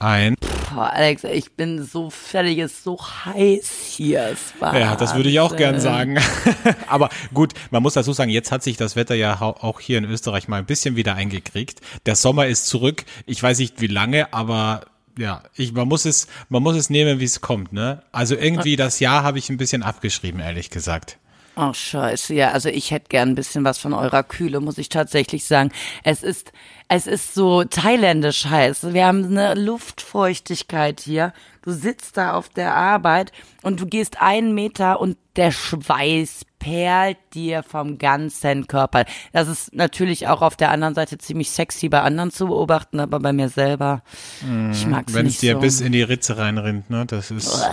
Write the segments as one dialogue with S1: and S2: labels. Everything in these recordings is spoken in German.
S1: ein.
S2: Boah, Alex, ich bin so fertig, es ist so heiß hier.
S1: Ja, das würde ich auch gern sagen. Aber gut, man muss dazu sagen, jetzt hat sich das Wetter ja auch hier in Österreich mal ein bisschen wieder eingekriegt. Der Sommer ist zurück. Ich weiß nicht wie lange, aber ja, ich, man muss es, man muss es nehmen, wie es kommt, ne? Also irgendwie das Jahr habe ich ein bisschen abgeschrieben, ehrlich gesagt.
S2: Ach scheiße, ja, also ich hätte gern ein bisschen was von eurer Kühle, muss ich tatsächlich sagen. Es ist, es ist so thailändisch heiß. Wir haben eine Luftfeuchtigkeit hier. Du sitzt da auf der Arbeit und du gehst einen Meter und der Schweiß perlt dir vom ganzen Körper. Das ist natürlich auch auf der anderen Seite ziemlich sexy bei anderen zu beobachten, aber bei mir selber, ich mag's
S1: Wenn es
S2: nicht
S1: dir
S2: so.
S1: bis in die Ritze reinrinnt, ne? Das ist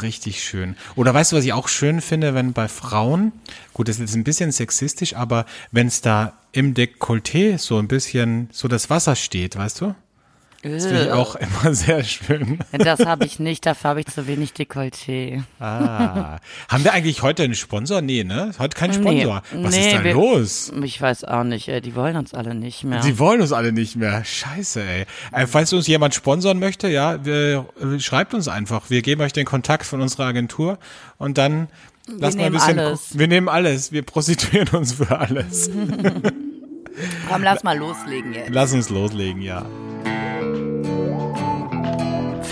S1: richtig schön. Oder weißt du, was ich auch schön finde, wenn bei Frauen, gut, das ist jetzt ein bisschen sexistisch, aber wenn es da im Dekolleté so ein bisschen so das Wasser steht, weißt du? Das finde ich auch immer sehr schön.
S2: Das habe ich nicht, dafür habe ich zu wenig Dekolleté.
S1: Ah. Haben wir eigentlich heute einen Sponsor? Nee, ne? Heute kein Sponsor. Was
S2: Nee,
S1: ist da
S2: wir-
S1: los?
S2: Ich weiß auch nicht, ey, die wollen uns alle nicht mehr.
S1: Sie wollen uns alle nicht mehr. Scheiße, ey. Äh, falls uns jemand sponsern möchte, ja, wir, äh, schreibt uns einfach. Wir geben euch den Kontakt von unserer Agentur und dann lassen wir ein
S2: nehmen
S1: bisschen.
S2: alles.
S1: Wir nehmen alles. Wir prostituieren uns für alles.
S2: Komm, lass mal loslegen jetzt.
S1: Lass uns loslegen, ja.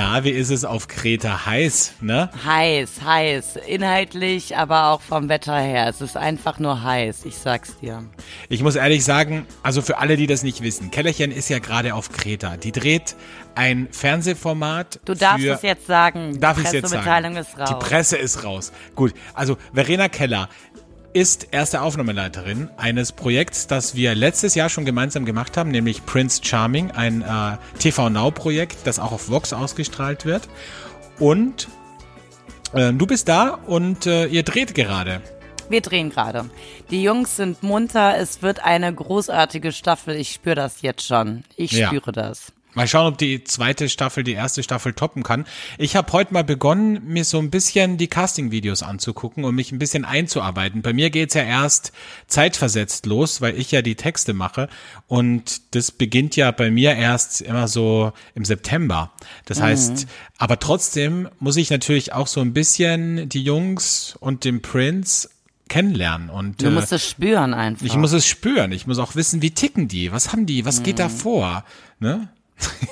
S1: Na, wie ist es auf Kreta? Heiß, ne?
S2: Heiß, heiß. Inhaltlich, aber auch vom Wetter her. Es ist einfach nur heiß, ich sag's dir.
S1: Ich muss ehrlich sagen, also für alle, die das nicht wissen, Kellerchen ist ja gerade auf Kreta. Die dreht ein Fernsehformat.
S2: Du darfst
S1: für
S2: es jetzt sagen.
S1: Darf
S2: Die
S1: ich jetzt sagen?
S2: Pressemitteilung ist raus.
S1: Die Presse ist raus. Gut, also Verena Keller ist erste Aufnahmeleiterin eines Projekts, das wir letztes Jahr schon gemeinsam gemacht haben, nämlich Prince Charming, ein äh, TV Now Projekt, das auch auf Vox ausgestrahlt wird. Und äh, du bist da und äh, ihr dreht gerade.
S2: Wir drehen gerade. Die Jungs sind munter. Es wird eine großartige Staffel. Ich spüre das jetzt schon. Ich
S1: Ja.
S2: spüre das.
S1: Mal schauen, ob die zweite Staffel die erste Staffel toppen kann. Ich habe heute mal begonnen, mir so ein bisschen die Casting-Videos anzugucken und mich ein bisschen einzuarbeiten. Bei mir geht's ja erst zeitversetzt los, weil ich ja die Texte mache. Und das beginnt ja bei mir erst immer so im September. Das heißt, aber trotzdem muss ich natürlich auch so ein bisschen die Jungs und den Prince kennenlernen. Und
S2: Du
S1: äh,
S2: musst es spüren einfach.
S1: ich muss es spüren. Ich muss auch wissen, wie ticken die? Was haben die? Was geht da vor? Ne?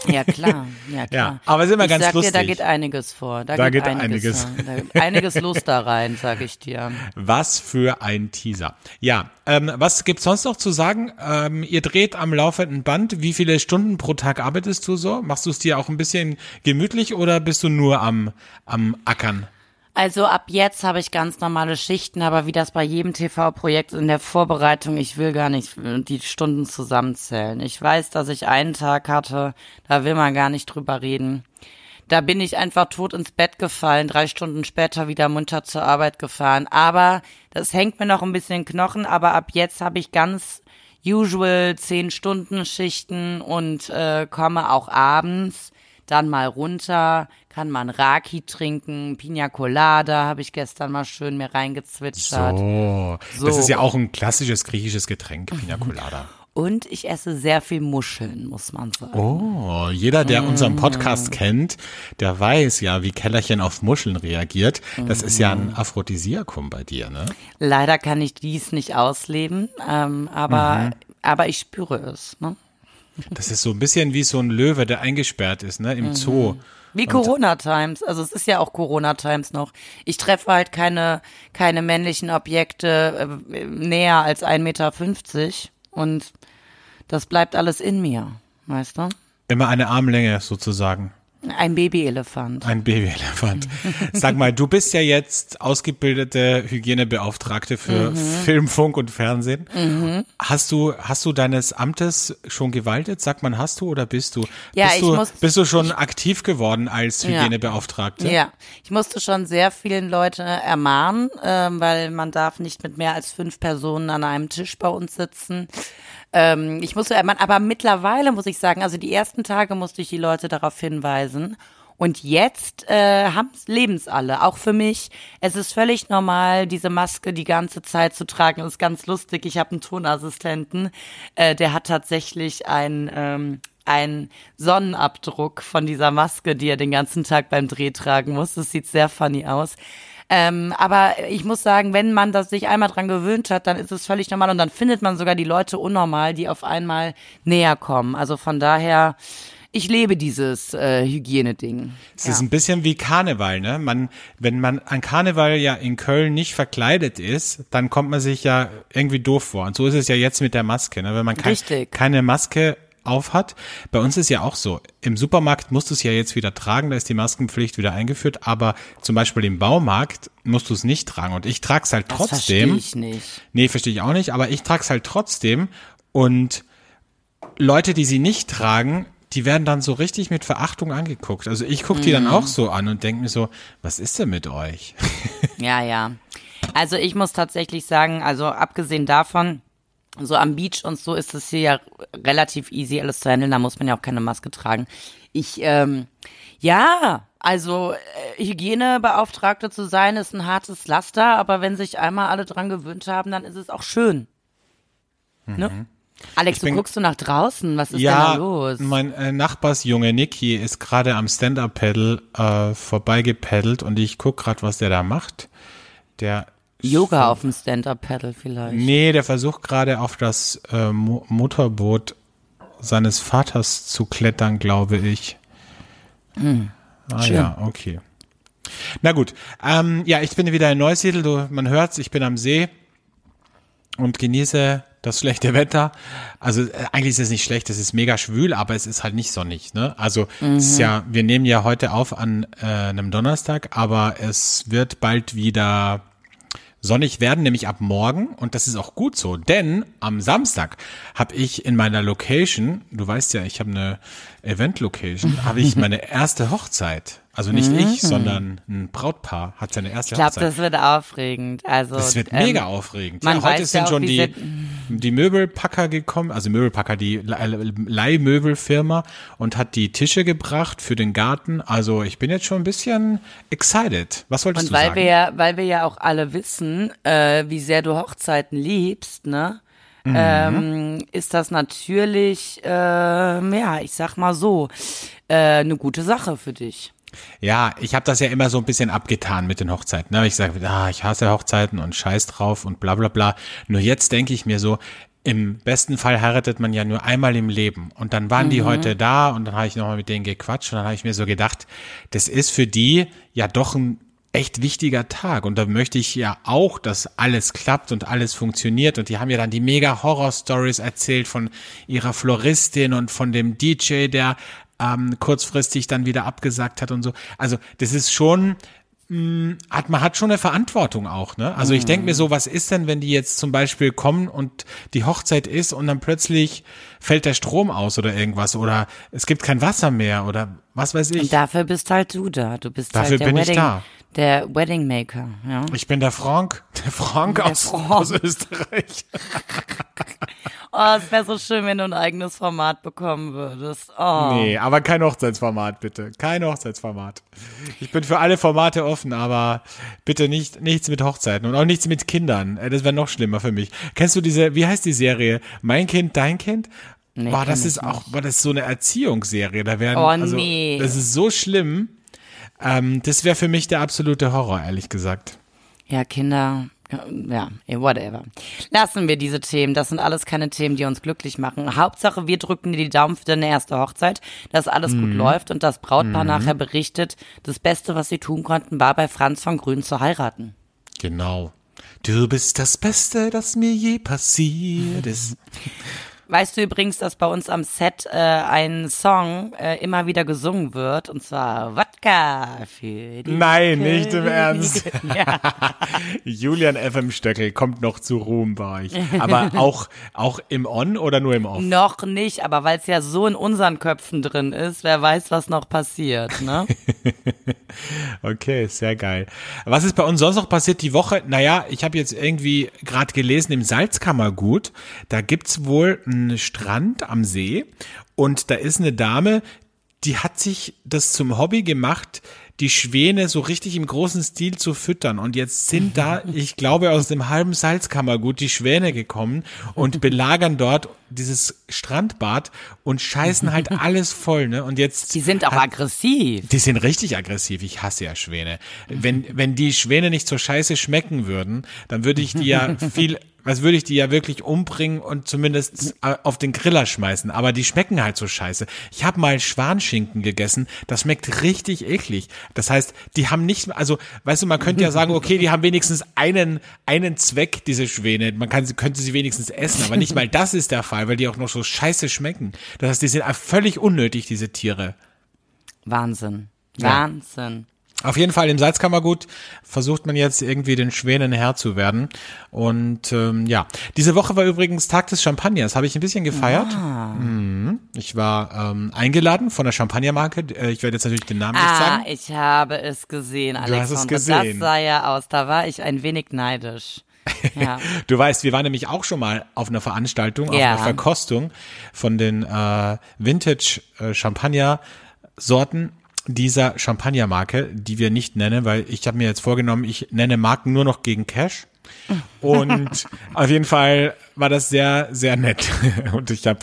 S2: Ja, klar. Ja, klar.
S1: Ja, aber sind wir
S2: ich
S1: ganz
S2: sag dir, da
S1: lustig.
S2: geht einiges vor. Da,
S1: Da
S2: geht,
S1: geht
S2: einiges.
S1: einiges.
S2: Da geht einiges los da rein, sag ich dir.
S1: Was für ein Teaser. Ja, ähm, was gibt's sonst noch zu sagen? Ähm, ihr dreht am laufenden Band. Wie viele Stunden pro Tag arbeitest du so? Machst du es dir auch ein bisschen gemütlich oder bist du nur am, am Ackern?
S2: Also ab jetzt habe ich ganz normale Schichten, aber wie das bei jedem TV-Projekt in der Vorbereitung, ich will gar nicht äh, die Stunden zusammenzählen. Ich weiß, dass ich einen Tag hatte, da will man gar nicht drüber reden. Da bin ich einfach tot ins Bett gefallen, drei Stunden später wieder munter zur Arbeit gefahren. Aber das hängt mir noch ein bisschen in den Knochen, aber ab jetzt habe ich ganz usual zehn Stunden Schichten und äh, komme auch abends dann mal runter, kann mal ein Raki trinken, Pina Colada habe ich gestern mal schön mir reingezwitschert.
S1: Oh,
S2: So.
S1: das ist ja auch ein klassisches griechisches Getränk, Pina Colada.
S2: Und ich esse sehr viel Muscheln, muss man sagen.
S1: Oh, jeder, der unseren Podcast kennt, der weiß ja, wie Kellerchen auf Muscheln reagiert. Das ist ja ein Aphrodisiakum bei dir, ne?
S2: Leider kann ich dies nicht ausleben, ähm, aber, aber ich spüre es. Ne?
S1: Das ist so ein bisschen wie so ein Löwe, der eingesperrt ist, ne, im Zoo.
S2: Wie Corona Times, also es ist ja auch Corona Times noch. Ich treffe halt keine, keine männlichen Objekte äh, näher als 1,50 Meter und das bleibt alles in mir, weißt du?
S1: Immer eine Armlänge sozusagen.
S2: Ein Babyelefant.
S1: Ein Babyelefant. Sag mal, du bist ja jetzt ausgebildete Hygienebeauftragte für
S2: Mhm.
S1: Film, Funk und Fernsehen. Hast du, hast du deines Amtes schon gewaltet? Sagt man, hast du oder bist du?
S2: Ja,
S1: bist
S2: ich
S1: du,
S2: muss-
S1: bist du schon aktiv geworden als Hygienebeauftragte?
S2: Ja, ich musste schon sehr vielen Leute ermahnen, ähm, weil man darf nicht mit mehr als fünf Personen an einem Tisch bei uns sitzen. Ähm, ich musste ermahnen, aber mittlerweile muss ich sagen, also die ersten Tage musste ich die Leute darauf hinweisen Und jetzt äh, leben es alle, auch für mich. Es ist völlig normal, diese Maske die ganze Zeit zu tragen. Das ist ganz lustig. Ich habe einen Tonassistenten, äh, der hat tatsächlich ein ähm, ein Sonnenabdruck von dieser Maske, die er den ganzen Tag beim Dreh tragen muss. Das sieht sehr funny aus. Ähm, aber ich muss sagen, wenn man das sich einmal dran gewöhnt hat, dann ist es völlig normal und dann findet man sogar die Leute unnormal, die auf einmal näher kommen. Also von daher, ich lebe dieses äh, Hygieneding.
S1: Es ja. ist ein bisschen wie Karneval, ne? Man, wenn man an Karneval ja in Köln nicht verkleidet ist, dann kommt man sich ja irgendwie doof vor. Und so ist es ja jetzt mit der Maske, ne? Wenn man kein, keine Maske aufhat. Bei uns ist ja auch so. Im Supermarkt musst du es ja jetzt wieder tragen, da ist die Maskenpflicht wieder eingeführt, aber zum Beispiel im Baumarkt musst du es nicht tragen. Und ich trage es halt das trotzdem.
S2: Verstehe ich nicht.
S1: Nee, verstehe ich auch nicht, aber ich trage es halt trotzdem. Und Leute, die sie nicht tragen, die werden dann so richtig mit Verachtung angeguckt. Also ich gucke die dann mhm. auch so an und denke mir so, was ist denn mit euch?
S2: Ja, ja. Also ich muss tatsächlich sagen, also abgesehen davon, so am Beach und so ist es hier ja relativ easy alles zu handeln, da muss man ja auch keine Maske tragen. Ich, ähm, ja, also äh, Hygienebeauftragte zu sein ist ein hartes Laster, aber wenn sich einmal alle dran gewöhnt haben, dann ist es auch schön. Ne? Mhm. Alex, bin, du guckst du nach draußen, was ist ja, denn da los?
S1: Mein äh, Nachbarsjunge Niki ist gerade am Stand-Up-Pedal äh, vorbeigepaddelt und ich guck gerade, was der da macht. Der
S2: Yoga auf dem Stand-Up-Pedal vielleicht.
S1: Nee, der versucht gerade auf das äh, Motorboot seines Vaters zu klettern, glaube ich. Hm. Ah Schön. ja, okay. Na gut. Ähm, ja, ich bin wieder in Neusiedl. Du, man hört's, ich bin am See und genieße das schlechte Wetter. Also äh, eigentlich ist es nicht schlecht, es ist mega schwül, aber es ist halt nicht sonnig. Ne? Also mhm. es ist ja, wir nehmen ja heute auf an äh, einem Donnerstag, aber es wird bald wieder sonnig werden, nämlich ab morgen. Und das ist auch gut so, denn am Samstag habe ich in meiner Location, du weißt ja, ich habe eine Event-Location, habe ich meine erste Hochzeit. Also nicht mhm. ich, sondern ein Brautpaar hat seine erste
S2: ich glaub,
S1: Hochzeit.
S2: Ich glaube, das wird aufregend. Also
S1: das wird ähm, mega aufregend. Man ja, heute sind ja schon die, die Möbelpacker gekommen, also Möbelpacker, die Leihmöbelfirma und hat die Tische gebracht für den Garten. Also ich bin jetzt schon ein bisschen excited. Was wolltest
S2: und
S1: du
S2: weil
S1: sagen?
S2: Wir ja, weil wir ja auch alle wissen, äh, wie sehr du Hochzeiten liebst, ne? Mhm. Ähm, ist das natürlich, äh, ja, ich sag mal so, äh, eine gute Sache für dich.
S1: Ja, ich habe das ja immer so ein bisschen abgetan mit den Hochzeiten. Ne? Ich sage, ah, ich hasse Hochzeiten und scheiß drauf und bla bla bla. Nur jetzt denke ich mir so, im besten Fall heiratet man ja nur einmal im Leben. Und dann waren mhm. die heute da und dann habe ich nochmal mit denen gequatscht und dann habe ich mir so gedacht, das ist für die ja doch ein echt wichtiger Tag und da möchte ich ja auch, dass alles klappt und alles funktioniert und die haben ja dann die mega Horror Stories erzählt von ihrer Floristin und von dem DJ, der ähm, kurzfristig dann wieder abgesagt hat und so. Also das ist schon, mh, mm, hat, man hat schon eine Verantwortung auch, ne? Also ich denke mir so, was ist denn, wenn die jetzt zum Beispiel kommen und die Hochzeit ist und dann plötzlich fällt der Strom aus oder irgendwas oder es gibt kein Wasser mehr oder was weiß ich.
S2: Und dafür bist halt du da. Du bist
S1: dafür
S2: halt der
S1: bin
S2: Wedding,
S1: ich da.
S2: Der Wedding Maker, ja.
S1: Ich bin der Frank, der Frank der aus, Frank. aus Österreich.
S2: Oh, es wäre so schön, wenn du ein eigenes Format bekommen würdest. Oh.
S1: Nee, aber kein Hochzeitsformat, bitte. Kein Hochzeitsformat. Ich bin für alle Formate offen, aber bitte nicht, nichts mit Hochzeiten und auch nichts mit Kindern. Äh, das wäre noch schlimmer für mich. Kennst du diese, wie heißt die Serie? Mein Kind, dein Kind? Nee, war das ist auch, war das so eine Erziehungsserie? Da werden,
S2: oh,
S1: also,
S2: nee.
S1: das ist so schlimm. Ähm, das wäre für mich der absolute Horror, ehrlich gesagt.
S2: Ja, Kinder, ja, whatever. Lassen wir diese Themen. Das sind alles keine Themen, die uns glücklich machen. Hauptsache, wir drücken dir die Daumen für deine erste Hochzeit, dass alles mhm. gut läuft und das Brautpaar mhm. nachher berichtet, das Beste, was sie tun konnten, war bei Franz von Grün zu heiraten.
S1: Genau. Du bist das Beste, das mir je passiert ist.
S2: Weißt du übrigens, dass bei uns am Set äh, ein Song äh, immer wieder gesungen wird und zwar Wodka für die
S1: Nein, Königin. nicht im Ernst. Ja. Julian FM Stöckel kommt noch zu Ruhm bei euch. Aber auch, auch im On oder nur im Off?
S2: Noch nicht, aber weil es ja so in unseren Köpfen drin ist, wer weiß, was noch passiert, ne?
S1: okay, sehr geil. Was ist bei uns sonst noch passiert die Woche? Naja, ich habe jetzt irgendwie gerade gelesen im Salzkammergut, da gibt's wohl einen Strand am See und da ist eine Dame, die hat sich das zum Hobby gemacht, die Schwäne so richtig im großen Stil zu füttern. Und jetzt sind da, ich glaube, aus dem halben Salzkammergut die Schwäne gekommen und belagern dort dieses Strandbad und scheißen halt alles voll, ne? Und jetzt.
S2: Die sind auch
S1: hat,
S2: aggressiv.
S1: Die sind richtig aggressiv. Ich hasse ja Schwäne. Wenn, wenn die Schwäne nicht so scheiße schmecken würden, dann würde ich die ja viel was würde ich die ja wirklich umbringen und zumindest auf den Griller schmeißen. Aber die schmecken halt so scheiße. Ich habe mal Schwanschinken gegessen, das schmeckt richtig eklig. Das heißt, die haben nicht, also, weißt du, man könnte ja sagen, okay, die haben wenigstens einen, einen Zweck, diese Schwäne. Man kann, könnte sie wenigstens essen, aber nicht mal das ist der Fall, weil die auch noch so scheiße schmecken. Das heißt, die sind völlig unnötig, diese Tiere.
S2: Wahnsinn.
S1: Ja. Auf jeden Fall im Salzkammergut versucht man jetzt irgendwie den Schwänen Herr zu werden. Und ähm, ja, diese Woche war übrigens Tag des Champagners. Habe ich ein bisschen gefeiert.
S2: Ah.
S1: Mhm. Ich war ähm, eingeladen von der Champagnermarke. Äh, Ich werde jetzt natürlich den Namen nicht
S2: Ah,
S1: sagen.
S2: ich habe es gesehen,
S1: hast
S2: Alexander.
S1: es gesehen.
S2: Das sah ja aus. Da war ich ein wenig neidisch. Ja.
S1: Du weißt, wir waren nämlich auch schon mal auf einer Veranstaltung, auf
S2: Ja.
S1: einer Verkostung von den äh, Vintage äh, Champagner Sorten dieser Champagnermarke, die wir nicht nennen, weil ich habe mir jetzt vorgenommen, ich nenne Marken nur noch gegen Cash. Und auf jeden Fall war das sehr, sehr nett. Und ich habe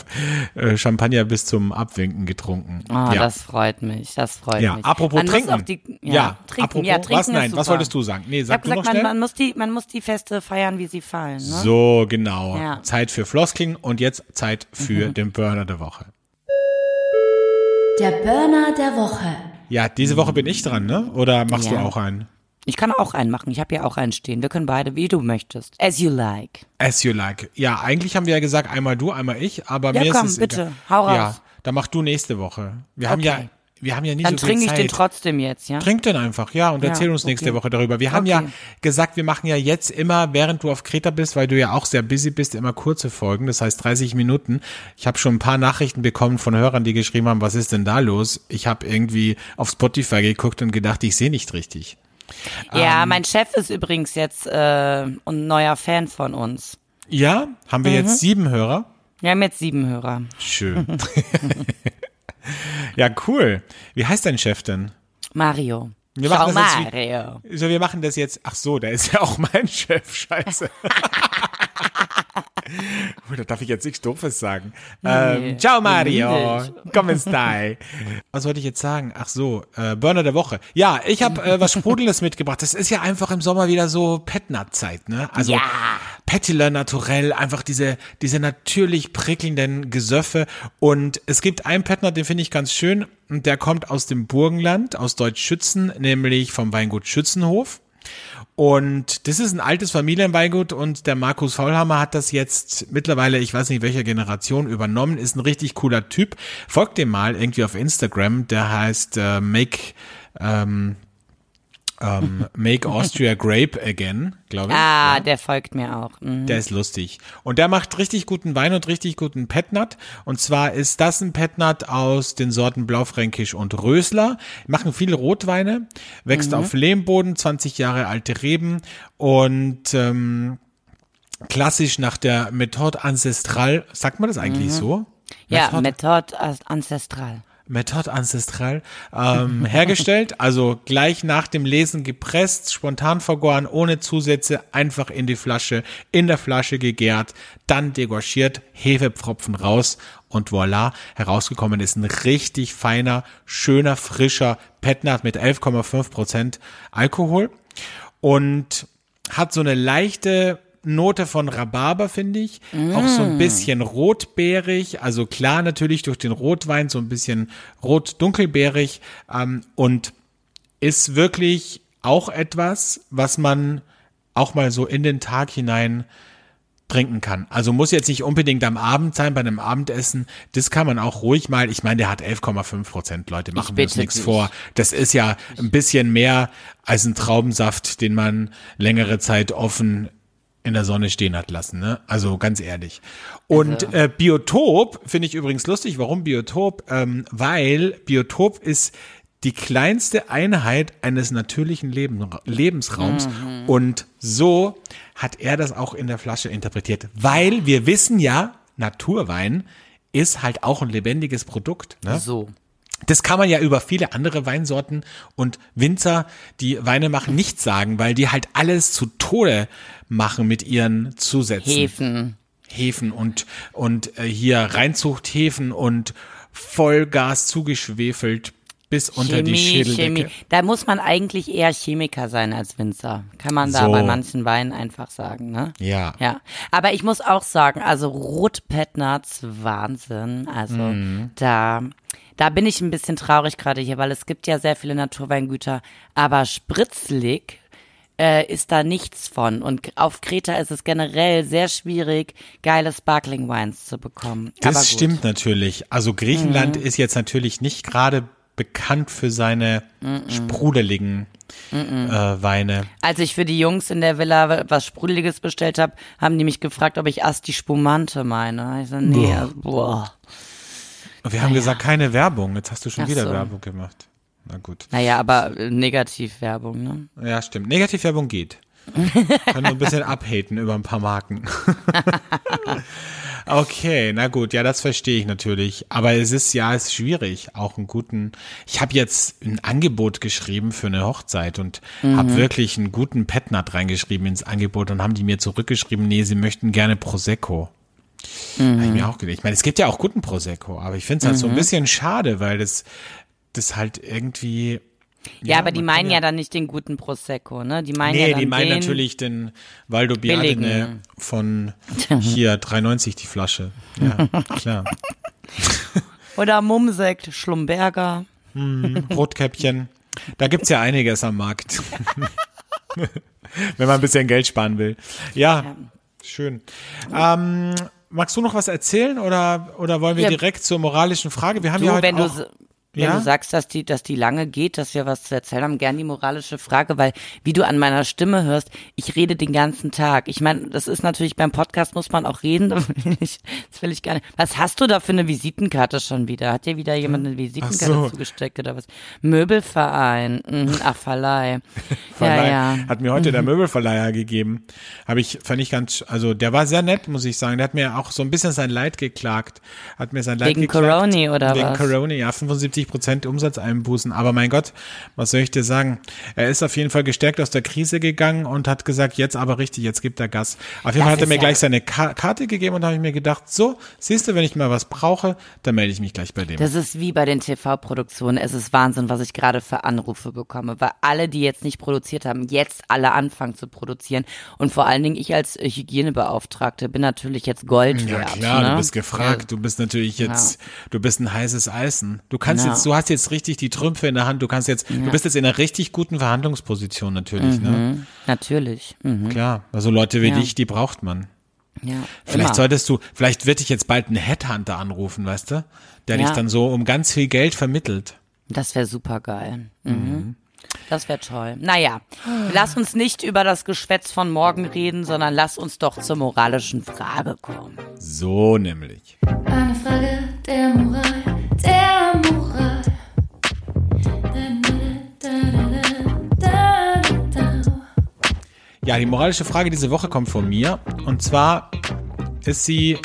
S1: äh, Champagner bis zum Abwinken getrunken.
S2: Oh,
S1: ja.
S2: das freut mich. Das freut
S1: ja,
S2: mich.
S1: apropos
S2: man
S1: trinken.
S2: Die, ja,
S1: ja,
S2: trinken.
S1: apropos,
S2: ja, trinken
S1: was? Nein,
S2: ist
S1: was
S2: super.
S1: wolltest du sagen? Nee,
S2: Ich
S1: sag
S2: habe
S1: du noch
S2: gesagt, man,
S1: schnell.
S2: man, muss die, man muss die Feste feiern, wie sie fallen. Ne?
S1: So, genau.
S2: Ja.
S1: Zeit für Flosking und jetzt Zeit für
S2: Mhm.
S1: den Burner der Woche.
S3: Der Burner der Woche.
S1: Ja, diese Woche bin ich dran, ne? Oder machst
S2: Ja.
S1: du auch einen?
S2: Ich kann auch einen machen. Ich habe ja auch einen stehen. Wir können beide, wie du möchtest. As you like.
S1: As you like. Ja, eigentlich haben wir ja gesagt, einmal du, einmal ich, aber
S2: Ja,
S1: mir
S2: komm,
S1: ist es
S2: bitte,
S1: egal.
S2: hau raus.
S1: Ja, dann mach du nächste Woche. Wir haben
S2: Okay.
S1: ja, wir haben ja nicht
S2: Dann
S1: so viel
S2: trinke ich
S1: Zeit.
S2: den trotzdem jetzt, ja?
S1: Trink den einfach, ja, und
S2: Ja,
S1: erzähl uns nächste
S2: okay.
S1: Woche darüber. Wir haben ja
S2: Okay.
S1: gesagt, wir machen ja jetzt immer, während du auf Kreta bist, weil du ja auch sehr busy bist, immer kurze Folgen, das heißt 30 Minuten. Ich habe schon ein paar Nachrichten bekommen von Hörern, die geschrieben haben, was ist denn da los? Ich habe irgendwie auf Spotify geguckt und gedacht, ich sehe nicht richtig.
S2: Ja,
S1: Ähm.
S2: mein Chef ist übrigens jetzt äh, ein neuer Fan von uns.
S1: Ja, haben wir
S2: Mhm.
S1: jetzt sieben Hörer?
S2: Wir haben jetzt sieben Hörer.
S1: Schön. ja, cool. Wie heißt dein Chef denn?
S2: Mario.
S1: Wir
S2: Schau
S1: machen das jetzt
S2: Mario.
S1: So, wir machen das jetzt. Ach so, der ist ja auch mein Chef. Scheiße. Da darf ich jetzt nichts Doofes sagen. Ähm, ciao Mario, komm stai. Was wollte ich jetzt sagen? Ach so, äh, Burner der Woche. Ja, ich habe äh, was Sprudelndes mitgebracht. Das ist ja einfach im Sommer wieder so Petnat-Zeit, ne? Also
S2: Ja.
S1: Petiller naturell, einfach diese, diese natürlich prickelnden Gesöffe. Und es gibt einen Petnat, den finde ich ganz schön. Und der kommt aus dem Burgenland, aus Deutschschützen, nämlich vom Weingut Schützenhof. Und das ist ein altes Familienweingut und der Markus Faulhammer hat das jetzt mittlerweile, ich weiß nicht welcher Generation, übernommen, ist ein richtig cooler Typ. Folgt dem mal irgendwie auf Instagram, der heißt äh, Make, ähm, ähm, Make Austria Grape Again, glaube ich.
S2: Ah, der folgt mir auch. Mhm.
S1: Der ist lustig. Und der macht richtig guten Wein und richtig guten Petnat. Und zwar ist das ein Petnat aus den Sorten Blaufränkisch und Rösler. Machen viele Rotweine, wächst auf Lehmboden, 20 Jahre alte Reben und ähm, klassisch nach der Methode Ancestral. Sagt man das eigentlich so?
S2: ja,
S1: Methode-
S2: Methode Ancestral.
S1: Methode Ancestral ähm, hergestellt, also gleich nach dem Lesen gepresst, spontan vergoren, ohne Zusätze, einfach in die Flasche, in der Flasche gegärt, dann degorgiert, Hefepfropfen raus und voilà, herausgekommen ist ein richtig feiner, schöner, frischer Petnat mit 11,5 Prozent Alkohol und hat so eine leichte Note von Rhabarber, finde ich. Auch so ein bisschen rotbeerig, also klar natürlich durch den Rotwein, so ein bisschen rot-dunkelbeerig ähm, und ist wirklich auch etwas, was man auch mal so in den Tag hinein trinken kann. Also muss jetzt nicht unbedingt am Abend sein, bei einem Abendessen. Das kann man auch ruhig mal. Ich meine, der hat 11,5 Prozent, Leute, machen wir uns nichts vor. Das ist ja ein bisschen mehr als ein Traubensaft, den man längere Zeit offen in der Sonne stehen hat lassen, ne? Also ganz ehrlich. Und äh, Biotop finde ich übrigens lustig. Warum Biotop? Ähm, weil Biotop ist die kleinste Einheit eines natürlichen Leben, Lebensraums. Und so hat er das auch in der Flasche interpretiert. Weil wir wissen ja, Naturwein ist halt auch ein lebendiges Produkt. Ne?
S2: So.
S1: Das kann man ja über viele andere Weinsorten und Winzer, die Weine machen, nicht sagen, weil die halt alles zu Tode machen mit ihren Zusätzen.
S2: Hefen.
S1: Hefen und, und äh, hier Reinzuchthäfen und Vollgas zugeschwefelt bis unter die Schädeldecke.
S2: Da muss man eigentlich eher Chemiker sein als Winzer. Kann man da
S1: So.
S2: bei manchen Weinen einfach sagen, ne?
S1: Ja.
S2: Ja. Aber ich muss auch sagen, also Rotpettnerz, Wahnsinn. Also
S1: Mhm.
S2: da, da bin ich ein bisschen traurig gerade hier, weil es gibt ja sehr viele Naturweingüter, aber spritzlig äh, ist da nichts von. Und auf Kreta ist es generell sehr schwierig, geile Sparkling Wines zu bekommen.
S1: Das stimmt natürlich. Also Griechenland ist jetzt natürlich nicht gerade bekannt für seine sprudeligen äh, Weine.
S2: Als ich für die Jungs in der Villa was Sprudeliges bestellt habe, haben die mich gefragt, ob ich Asti Spumante meine. Ich so, nee,
S1: Boah.
S2: boah.
S1: Wir haben gesagt, keine Werbung. Jetzt hast du schon
S2: Ach
S1: wieder
S2: so.
S1: Werbung gemacht. Na gut.
S2: Naja, aber äh, Negativwerbung, ne?
S1: Ja, stimmt. Negativwerbung geht. Können wir ein bisschen abhaten über ein paar Marken. okay, na gut, ja, das verstehe ich natürlich. Aber es ist ja, es ist schwierig, auch einen guten. Ich habe jetzt ein Angebot geschrieben für eine Hochzeit und habe wirklich einen guten Petnat reingeschrieben ins Angebot und haben die mir zurückgeschrieben, nee, sie möchten gerne Prosecco. Hab ich mir auch gedacht. Ich meine, es gibt ja auch guten Prosecco, aber ich finde es halt so ein bisschen schade, weil das, das halt irgendwie.
S2: Ja, aber die meinen ja. dann nicht den guten Prosecco, ne? Die meinen
S1: Nee,
S2: ja dann
S1: die meinen
S2: den,
S1: natürlich den Valdo Biadene von hier 3,90 die Flasche. Ja, klar.
S2: Oder Mumsekt, Schlumberger.
S1: Rotkäppchen. Da gibt's ja einiges am Markt. Wenn man ein bisschen Geld sparen will. Ja, schön. Ähm, magst du noch was erzählen oder, oder wollen wir
S2: Ja.
S1: direkt zur moralischen Frage? Wir haben
S2: Du,
S1: ja heute
S2: wenn du,
S1: auch,
S2: s- wenn
S1: Ja?
S2: du sagst, dass die, dass die lange geht, dass wir was zu erzählen haben, gern die moralische Frage, weil wie du an meiner Stimme hörst, ich rede den ganzen Tag. Ich meine, das ist natürlich beim Podcast muss man auch reden. Das will ich, das will ich gar nicht. Was hast du da für eine Visitenkarte schon wieder? Hat dir wieder jemand eine Visitenkarte
S1: so.
S2: zugesteckt oder was? Möbelverein, mhm, ach Verleih.
S1: Verleih,
S2: Ja, ja.
S1: hat mir heute der Möbelverleiher gegeben. Habe ich, fand ich ganz, also der war sehr nett, muss ich sagen. Der hat mir auch so ein bisschen sein Leid geklagt. Hat mir sein Leid
S2: Wegen
S1: geklagt.
S2: Coroni oder
S1: Wegen
S2: was?
S1: Coroni, ja, 75 Prozent Umsatzeinbußen. Aber mein Gott, was soll ich dir sagen? Er ist auf jeden Fall gestärkt aus der Krise gegangen und hat gesagt, jetzt aber richtig, jetzt gibt er Gas. Auf jeden Fall hat er mir
S2: ja-
S1: gleich seine Ka Karte gegeben und da habe ich mir gedacht, so, siehst du, wenn ich mal was brauche, dann melde ich mich gleich bei dem.
S2: Das ist wie bei den TV-Produktionen. Es ist Wahnsinn, was ich gerade für Anrufe bekomme, weil alle, die jetzt nicht produziert haben, jetzt alle anfangen zu produzieren. Und vor allen Dingen ich als Hygienebeauftragte bin natürlich jetzt Gold
S1: Ja
S2: wert.
S1: klar,
S2: ne?
S1: du bist gefragt. Du bist natürlich jetzt, du bist ein heißes Eisen. Du kannst
S2: Ja.
S1: Jetzt, du hast jetzt richtig die Trümpfe in der Hand. Du kannst jetzt, du bist jetzt in einer richtig guten Verhandlungsposition natürlich. Ne?
S2: Mhm, natürlich. Mhm.
S1: Klar, also Leute wie
S2: Ja.
S1: dich, die braucht man.
S2: Ja,
S1: Vielleicht
S2: immer.
S1: solltest du, vielleicht wird dich jetzt bald ein Headhunter anrufen, weißt du, der
S2: Ja.
S1: dich dann so um ganz viel Geld vermittelt.
S2: Das wäre super geil. Mhm. Das wäre toll. Naja, lass uns nicht über das Geschwätz von morgen reden, sondern lass uns doch zur moralischen Frage kommen.
S1: So nämlich.
S3: Eine Frage der Moral,
S1: Ja, die moralische Frage diese Woche kommt von mir. Und zwar ist sie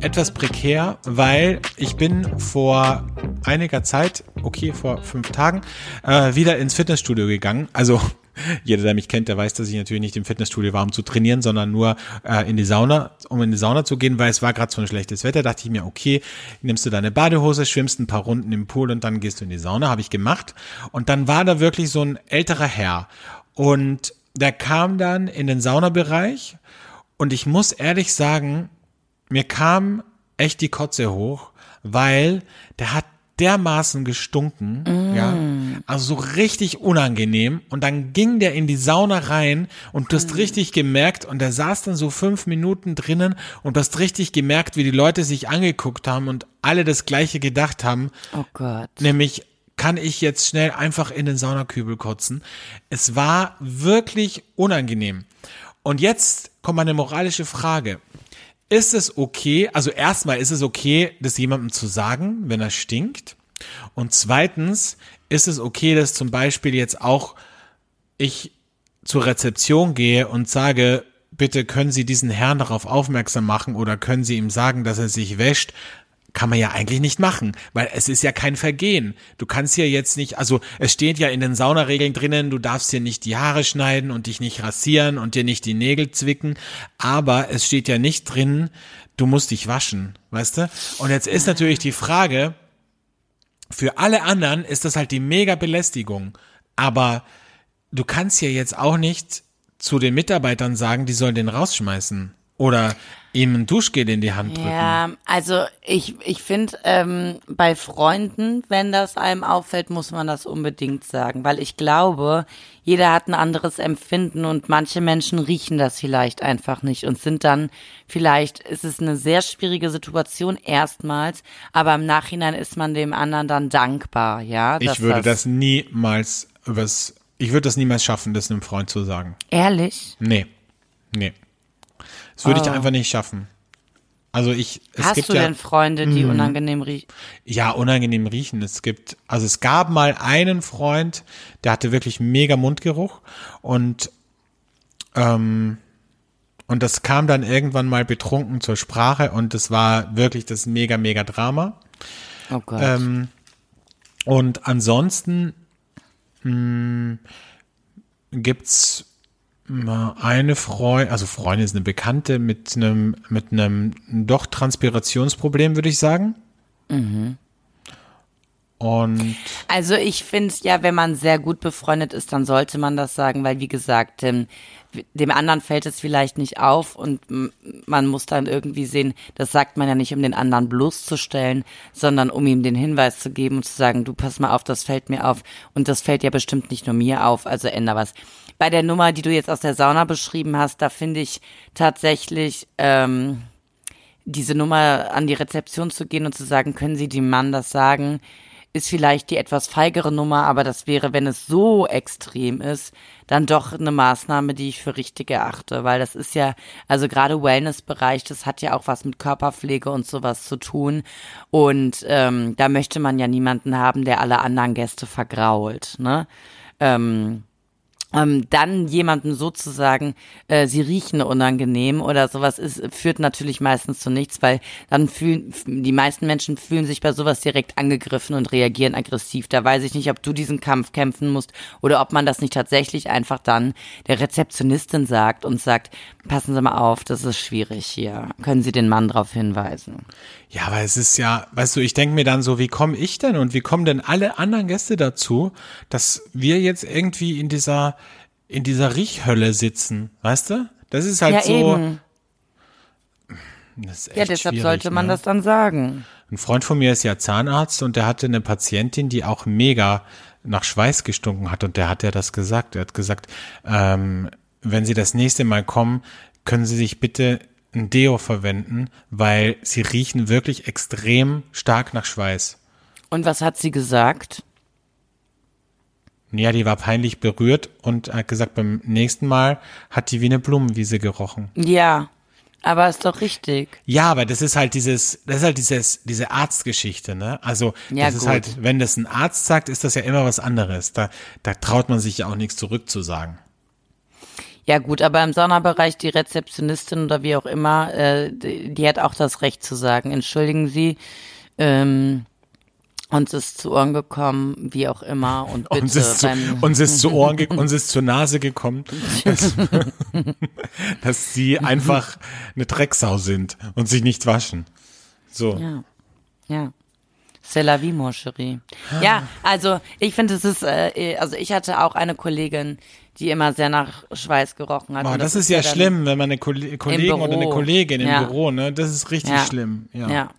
S1: etwas prekär, weil ich bin vor einiger Zeit, okay, vor fünf Tagen, äh, wieder ins Fitnessstudio gegangen. Also jeder, der mich kennt, der weiß, dass ich natürlich nicht im Fitnessstudio war, um zu trainieren, sondern nur äh, in die Sauna, um in die Sauna zu gehen, weil es war gerade so ein schlechtes Wetter. Dachte ich mir, okay, nimmst du deine Badehose, schwimmst ein paar Runden im Pool und dann gehst du in die Sauna. Habe ich gemacht. Und dann war da wirklich so ein älterer Herr. Und der kam dann in den Saunabereich und ich muss ehrlich sagen, mir kam echt die Kotze hoch, weil der hat dermaßen gestunken, ja, also so richtig unangenehm. Und dann ging der in die Sauna rein und du hast richtig gemerkt und der saß dann so fünf Minuten drinnen und du hast richtig gemerkt, wie die Leute sich angeguckt haben und alle das gleiche gedacht haben,
S2: Oh Gott.
S1: Nämlich kann ich jetzt schnell einfach in den Saunakübel kotzen. Es war wirklich unangenehm. Und jetzt kommt meine moralische Frage. Ist es okay, also erstmal ist es okay, das jemandem zu sagen, wenn er stinkt? Und zweitens, ist es okay, dass zum Beispiel jetzt auch ich zur Rezeption gehe und sage, bitte können Sie diesen Herrn darauf aufmerksam machen oder können Sie ihm sagen, dass er sich wäscht? Kann man ja eigentlich nicht machen, weil es ist ja kein Vergehen. Du kannst ja jetzt nicht, also es steht ja in den Saunaregeln drinnen, du darfst dir nicht die Haare schneiden und dich nicht rasieren und dir nicht die Nägel zwicken, aber es steht ja nicht drin, du musst dich waschen, weißt du? Und jetzt ist natürlich die Frage, für alle anderen ist das halt die mega Belästigung, aber du kannst ja jetzt auch nicht zu den Mitarbeitern sagen, die sollen den rausschmeißen oder ihm ein Duschgel in die Hand drücken.
S2: Ja, also ich, ich finde, ähm, bei Freunden, wenn das einem auffällt, muss man das unbedingt sagen, weil ich glaube, jeder hat ein anderes Empfinden und manche Menschen riechen das vielleicht einfach nicht und sind dann, vielleicht ist es eine sehr schwierige Situation erstmals, aber im Nachhinein ist man dem anderen dann dankbar, ja.
S1: Ich würde das niemals übers, ich würde das niemals schaffen, das einem Freund zu sagen.
S2: Ehrlich?
S1: Nee. Nee. Das würde ich
S2: Oh.
S1: einfach nicht schaffen. Also ich, es
S2: Hast
S1: gibt
S2: du
S1: ja,
S2: denn Freunde, die unangenehm riechen?
S1: ja, unangenehm riechen. Es gibt, also es gab mal einen Freund, der hatte wirklich mega Mundgeruch und, ähm, und das kam dann irgendwann mal betrunken zur Sprache und das war wirklich das mega, mega Drama.
S2: Oh Gott.
S1: Ähm, und ansonsten mh, gibt's mh, eine Freundin, also Freundin ist eine Bekannte mit einem mit einem doch Transpirationsproblem, würde ich sagen. Und
S2: Also ich finde ja, wenn man sehr gut befreundet ist, dann sollte man das sagen, weil wie gesagt, ähm, dem anderen fällt es vielleicht nicht auf und man muss dann irgendwie sehen, das sagt man ja nicht, um den anderen bloßzustellen, sondern um ihm den Hinweis zu geben und zu sagen, du pass mal auf, das fällt mir auf und das fällt ja bestimmt nicht nur mir auf, also änder was. Bei der Nummer, die du jetzt aus der Sauna beschrieben hast, da finde ich tatsächlich ähm, diese Nummer an die Rezeption zu gehen und zu sagen, können Sie dem Mann das sagen, ist vielleicht die etwas feigere Nummer, aber das wäre, wenn es so extrem ist, dann doch eine Maßnahme, die ich für richtig erachte, weil das ist ja, also gerade Wellnessbereich, das hat ja auch was mit Körperpflege und sowas zu tun und ähm, da möchte man ja niemanden haben, der alle anderen Gäste vergrault, ne? Ähm, ähm, dann jemanden sozusagen, äh, sie riechen unangenehm oder sowas ist, führt natürlich meistens zu nichts, weil dann fühlen, die meisten Menschen fühlen sich bei sowas direkt angegriffen und reagieren aggressiv. Da weiß ich nicht, ob du diesen Kampf kämpfen musst oder ob man das nicht tatsächlich einfach dann der Rezeptionistin sagt und sagt, passen Sie mal auf, das ist schwierig hier. Können Sie den Mann darauf hinweisen?
S1: ja, aber es ist ja, weißt du, ich denke mir dann so, wie komme ich denn und wie kommen denn alle anderen Gäste dazu, dass wir jetzt irgendwie in dieser in dieser Riechhölle sitzen, weißt du? Das ist halt
S2: ja,
S1: so.
S2: eben. Ja, deshalb sollte man
S1: ne?
S2: das dann sagen.
S1: Ein Freund von mir ist ja Zahnarzt und der hatte eine Patientin, die auch mega nach Schweiß gestunken hat und der hat ja das gesagt. Er hat gesagt, ähm, wenn Sie das nächste Mal kommen, können Sie sich bitte ein Deo verwenden, weil Sie riechen wirklich extrem stark nach Schweiß.
S2: Und was hat sie gesagt?
S1: Ja, die war peinlich berührt und hat gesagt, beim nächsten Mal hat die wie eine Blumenwiese gerochen.
S2: Ja, aber ist doch richtig.
S1: Ja, aber das ist halt dieses, das ist halt dieses, diese Arztgeschichte, ne? Also,
S2: Ja,
S1: das ist
S2: gut.
S1: halt, wenn das ein Arzt sagt, ist das ja immer was anderes. Da, da traut man sich ja auch nichts zurückzusagen.
S2: Ja gut, aber im Saunabereich die Rezeptionistin oder wie auch immer, äh, die, die hat auch das Recht zu sagen, entschuldigen Sie, ähm, uns ist zu Ohren gekommen, wie auch immer, und bitte
S1: Uns ist, zu,
S2: beim
S1: uns ist zu Ohren, uns ist zur Nase gekommen, dass, dass sie einfach eine Drecksau sind und sich nicht waschen. So.
S2: Ja, ja. C'est la vie, mon chéri. Ja, also ich finde, es ist, äh, also ich hatte auch eine Kollegin, die immer sehr nach Schweiß gerochen hat.
S1: Boah,
S2: Und
S1: das, ist ja schlimm, wenn man eine Kolle- Kollegin oder eine. Kollegin im
S2: Ja.
S1: Büro, ne? Das ist richtig
S2: Ja.
S1: schlimm. Ja.
S2: Ja.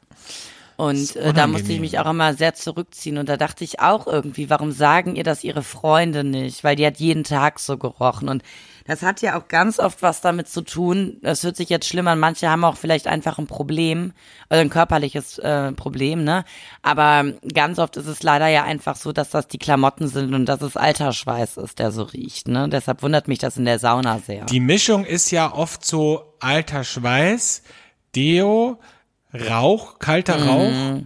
S2: Und äh, da musste ich mich auch immer sehr zurückziehen. Und da dachte ich auch irgendwie, warum sagen ihr das ihre Freunde nicht? Weil die hat jeden Tag so gerochen. Und das hat ja auch ganz oft was damit zu tun. Das hört sich jetzt schlimm an. Manche haben auch vielleicht einfach ein Problem, also ein körperliches äh, Problem, ne? Aber ganz oft ist es leider ja einfach so, dass das die Klamotten sind und dass es Altersschweiß ist, der so riecht, ne? Deshalb wundert mich das in der Sauna sehr.
S1: Die Mischung ist ja oft so alter Schweiß, Deo, Rauch, kalter
S2: Mhm.
S1: Rauch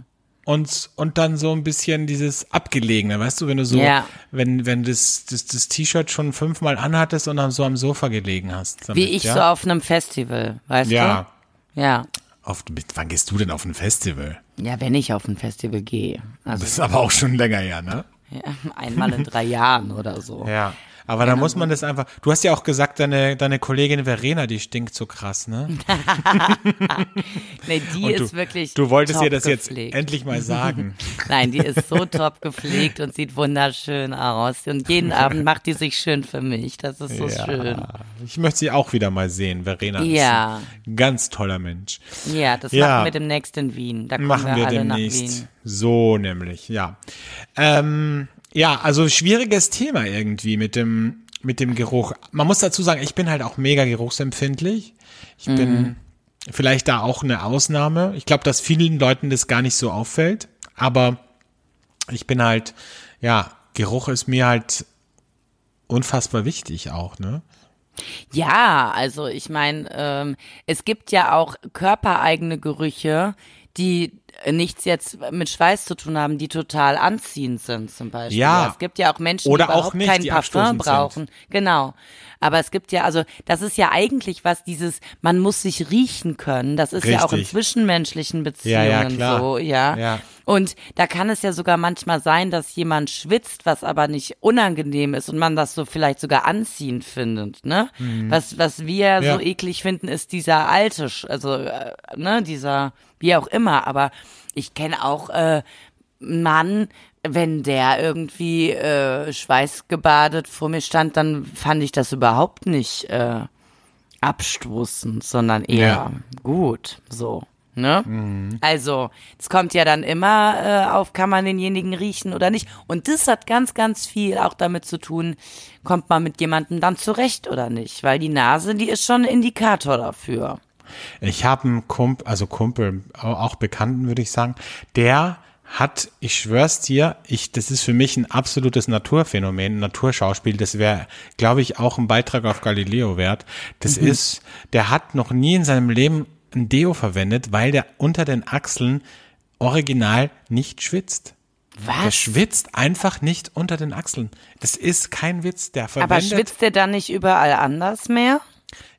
S1: und, und dann so ein bisschen dieses Abgelegene, weißt du, wenn du so,
S2: Ja.
S1: wenn, wenn das, das, das T-Shirt schon fünfmal anhattest und dann so am Sofa gelegen hast. Damit,
S2: Wie ich
S1: ja?
S2: so auf einem Festival, weißt
S1: Ja.
S2: du? Ja.
S1: Auf, wann gehst du denn auf ein Festival?
S2: Ja, wenn ich auf ein Festival gehe. Also
S1: Das ist aber auch schon länger her, ne?
S2: ja, einmal in drei Jahren oder so.
S1: Ja. Aber da muss man das einfach. Du hast ja auch gesagt, deine, deine Kollegin Verena, die stinkt so krass, ne?
S2: Nee, die
S1: Und
S2: ist
S1: du,
S2: wirklich.
S1: Du wolltest ihr das jetzt
S2: gepflegt.
S1: endlich mal sagen.
S2: Nein, die ist so top gepflegt und sieht wunderschön aus. Und jeden Abend macht die sich schön für mich. Das ist so schön.
S1: Ich möchte sie auch wieder mal sehen. Verena
S2: Ja.
S1: ist ein ganz toller Mensch.
S2: Ja, das
S1: Ja.
S2: machen wir demnächst in Wien. Da kommen
S1: Machen
S2: wir,
S1: wir
S2: alle nach
S1: demnächst.
S2: Wien.
S1: So nämlich, ja. Ähm, ja, also schwieriges Thema irgendwie mit dem, mit dem Geruch. Man muss dazu sagen, ich bin halt auch mega geruchsempfindlich. Ich
S2: Mhm.
S1: bin vielleicht da auch eine Ausnahme. Ich glaube, dass vielen Leuten das gar nicht so auffällt. Aber ich bin halt, ja, Geruch ist mir halt unfassbar wichtig auch, ne?
S2: Ja, also ich meine, ähm, es gibt ja auch körpereigene Gerüche, die nichts jetzt mit Schweiß zu tun haben, die total anziehend sind zum Beispiel.
S1: Ja.
S2: Es gibt ja auch Menschen,
S1: Oder
S2: die
S1: auch
S2: überhaupt
S1: nicht,
S2: kein
S1: die
S2: Parfum
S1: abstoßend sind.
S2: brauchen. Genau. Aber es gibt ja, also das ist ja eigentlich was, dieses, man muss sich riechen können. Das ist ja auch in
S1: Richtig.
S2: zwischenmenschlichen
S1: Ja, ja,
S2: Beziehungen
S1: klar.
S2: so, ja.
S1: Ja.
S2: Und da kann es ja sogar manchmal sein, dass jemand schwitzt, was aber nicht unangenehm ist und man das so vielleicht sogar anziehend findet, ne? Was, was wir
S1: Mhm. Ja.
S2: so eklig finden, ist dieser alte, also, äh, ne, dieser, wie auch immer, aber ich kenne auch, äh, Mann, wenn der irgendwie äh, schweißgebadet vor mir stand, dann fand ich das überhaupt nicht äh, abstoßend, sondern eher
S1: Ja.
S2: gut, so. Ne? Also, es kommt ja dann immer äh, auf, kann man denjenigen riechen oder nicht. Und das hat ganz, ganz viel auch damit zu tun, kommt man mit jemandem dann zurecht oder nicht. Weil die Nase, die ist schon ein Indikator dafür.
S1: Ich habe einen Kumpel, also Kumpel, au- auch Bekannten würde ich sagen, der hat, ich schwör's dir, ich, das ist für mich ein absolutes Naturphänomen, ein Naturschauspiel, das wäre, glaube ich, auch ein Beitrag auf Galileo wert. Das ist, der hat noch nie in seinem Leben ein Deo verwendet, weil der unter den Achseln original nicht schwitzt. Der
S2: Was?
S1: schwitzt einfach nicht unter den Achseln. Das ist kein Witz, der verwendet.
S2: Aber schwitzt der dann nicht überall anders mehr?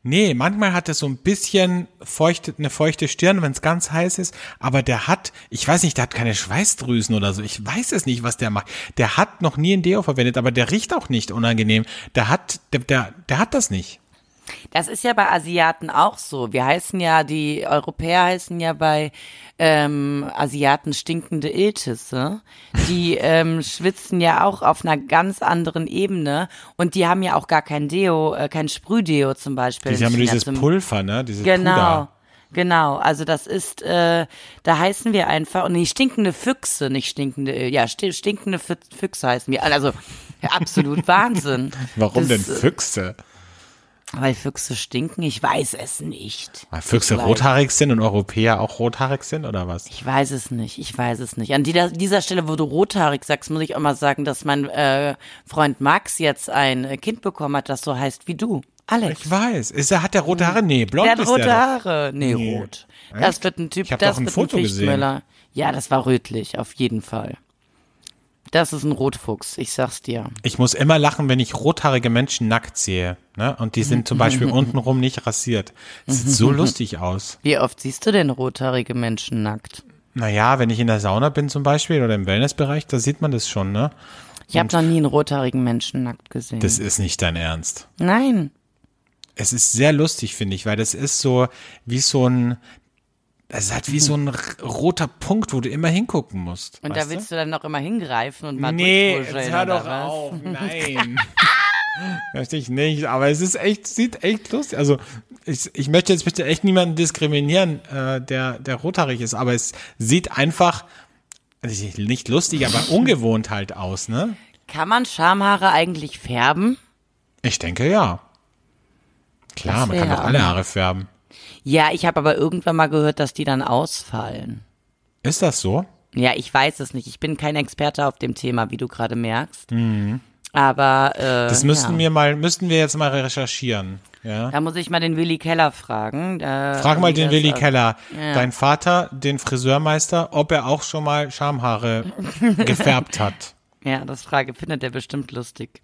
S1: Nee, manchmal hat er so ein bisschen feuchte, eine feuchte Stirn, wenn es ganz heiß ist, aber der hat, ich weiß nicht, der hat keine Schweißdrüsen oder so, ich weiß es nicht, was der macht. Der hat noch nie ein Deo verwendet, aber der riecht auch nicht unangenehm. Der hat, der, der, der hat das nicht.
S2: Das ist ja bei Asiaten auch so. Wir heißen ja, die Europäer heißen ja bei ähm, Asiaten stinkende Iltisse. Die ähm, schwitzen ja auch auf einer ganz anderen Ebene und die haben ja auch gar kein Deo, äh, kein Sprühdeo zum Beispiel.
S1: Die haben
S2: in China
S1: dieses Pulver, ne? Dieses
S2: Genau.
S1: Puder.
S2: Genau, also das ist, äh, da heißen wir einfach, und nee, stinkende Füchse, nicht stinkende, äh, ja, sti- stinkende Fü- Füchse heißen wir. Also absolut Wahnsinn.
S1: Warum
S2: das,
S1: denn Füchse?
S2: Weil Füchse stinken? Ich weiß es nicht.
S1: Weil Füchse rothaarig sind und Europäer auch rothaarig sind oder was?
S2: Ich weiß es nicht, ich weiß es nicht. An dieser, dieser Stelle, wo du rothaarig sagst, muss ich auch mal sagen, dass mein äh, Freund Max jetzt ein Kind bekommen hat, das so heißt wie du. Alex.
S1: Ich weiß. Ist er, hat der rote Haare? Nee, blond
S2: Der hat rote
S1: der.
S2: Haare. Nee,
S1: Nee.
S2: rot. Das wird ein Typ,
S1: Ich
S2: das
S1: doch ein
S2: wird
S1: Foto
S2: ein
S1: gesehen.
S2: Ja, das war rötlich, auf jeden Fall. Das ist ein Rotfuchs, ich sag's dir.
S1: Ich muss immer lachen, wenn ich rothaarige Menschen nackt sehe. Ne? Und die sind zum Beispiel untenrum nicht rasiert. Das sieht so lustig aus.
S2: Wie oft siehst du denn rothaarige Menschen nackt?
S1: Naja, wenn ich in der Sauna bin zum Beispiel oder im Wellnessbereich, da sieht man das schon, ne?
S2: Ich habe noch nie einen rothaarigen Menschen nackt gesehen.
S1: Das ist nicht dein Ernst.
S2: Nein.
S1: Es ist sehr lustig, finde ich, weil das ist so wie so ein, es hat wie so ein roter Punkt, wo du immer hingucken musst.
S2: Und da willst du dann noch immer hingreifen und mal
S1: Nee, jetzt hör doch
S2: was?
S1: auf, nein. Möchte ich nicht, aber es ist echt, sieht echt lustig. Also ich, ich möchte jetzt bitte echt niemanden diskriminieren, äh, der, der rothaarig ist, aber es sieht einfach nicht lustig, aber ungewohnt halt aus, ne?
S2: Kann man Schamhaare eigentlich färben?
S1: Ich denke ja. Klar,
S2: Das
S1: man kann doch alle Haare färben.
S2: Ja, ich habe aber irgendwann mal gehört, dass die dann ausfallen.
S1: Ist das so?
S2: Ja, ich weiß es nicht. Ich bin kein Experte auf dem Thema, wie du gerade merkst. Aber äh,
S1: Mhm. Das müssten
S2: ja.
S1: wir mal, müssten wir jetzt mal recherchieren. Ja.
S2: Da muss ich mal den Willi Keller fragen. Äh,
S1: Frag mal den Willi Keller,
S2: Ja.
S1: dein Vater, den Friseurmeister, ob er auch schon mal Schamhaare gefärbt hat.
S2: Ja, das Frage findet er bestimmt lustig.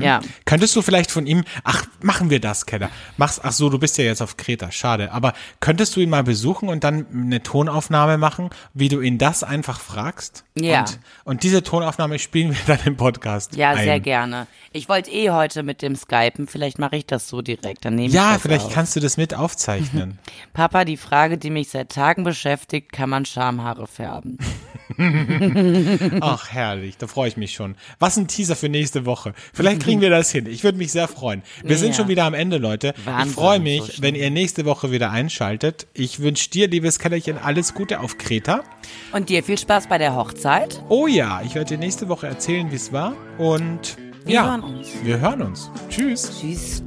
S2: Ja.
S1: Könntest du vielleicht von ihm, ach, machen wir das, Keller. Mach's, ach so, du bist ja jetzt auf Kreta, schade. Aber könntest du ihn mal besuchen und dann eine Tonaufnahme machen, wie du ihn das einfach fragst?
S2: Ja.
S1: Und, und diese Tonaufnahme spielen wir dann im Podcast.
S2: Ja,
S1: ein.
S2: sehr gerne. Ich wollte eh heute mit dem Skypen, vielleicht mache ich das so direkt, dann nehme ich
S1: Ja,
S2: das
S1: vielleicht
S2: auf.
S1: kannst du das mit aufzeichnen.
S2: Papa, die Frage, die mich seit Tagen beschäftigt, kann man Schamhaare färben?
S1: Ach, herrlich, da freue ich mich schon. Was ein Teaser für nächste Woche. Vielleicht kriegen wir das hin. Ich würde mich sehr freuen. Wir sind
S2: Ja.
S1: schon wieder am Ende, Leute.
S2: Wahnsinn,
S1: ich freue
S2: so
S1: mich,
S2: schnell.
S1: wenn ihr nächste Woche wieder einschaltet. Ich wünsche dir, liebes Kellerchen, alles Gute auf Kreta.
S2: Und dir viel Spaß bei der Hochzeit.
S1: Oh ja, ich werde dir nächste Woche erzählen, wie es war. Und
S2: Wir
S1: ja,
S2: hören uns.
S1: wir hören uns. Tschüss.
S2: Tschüss.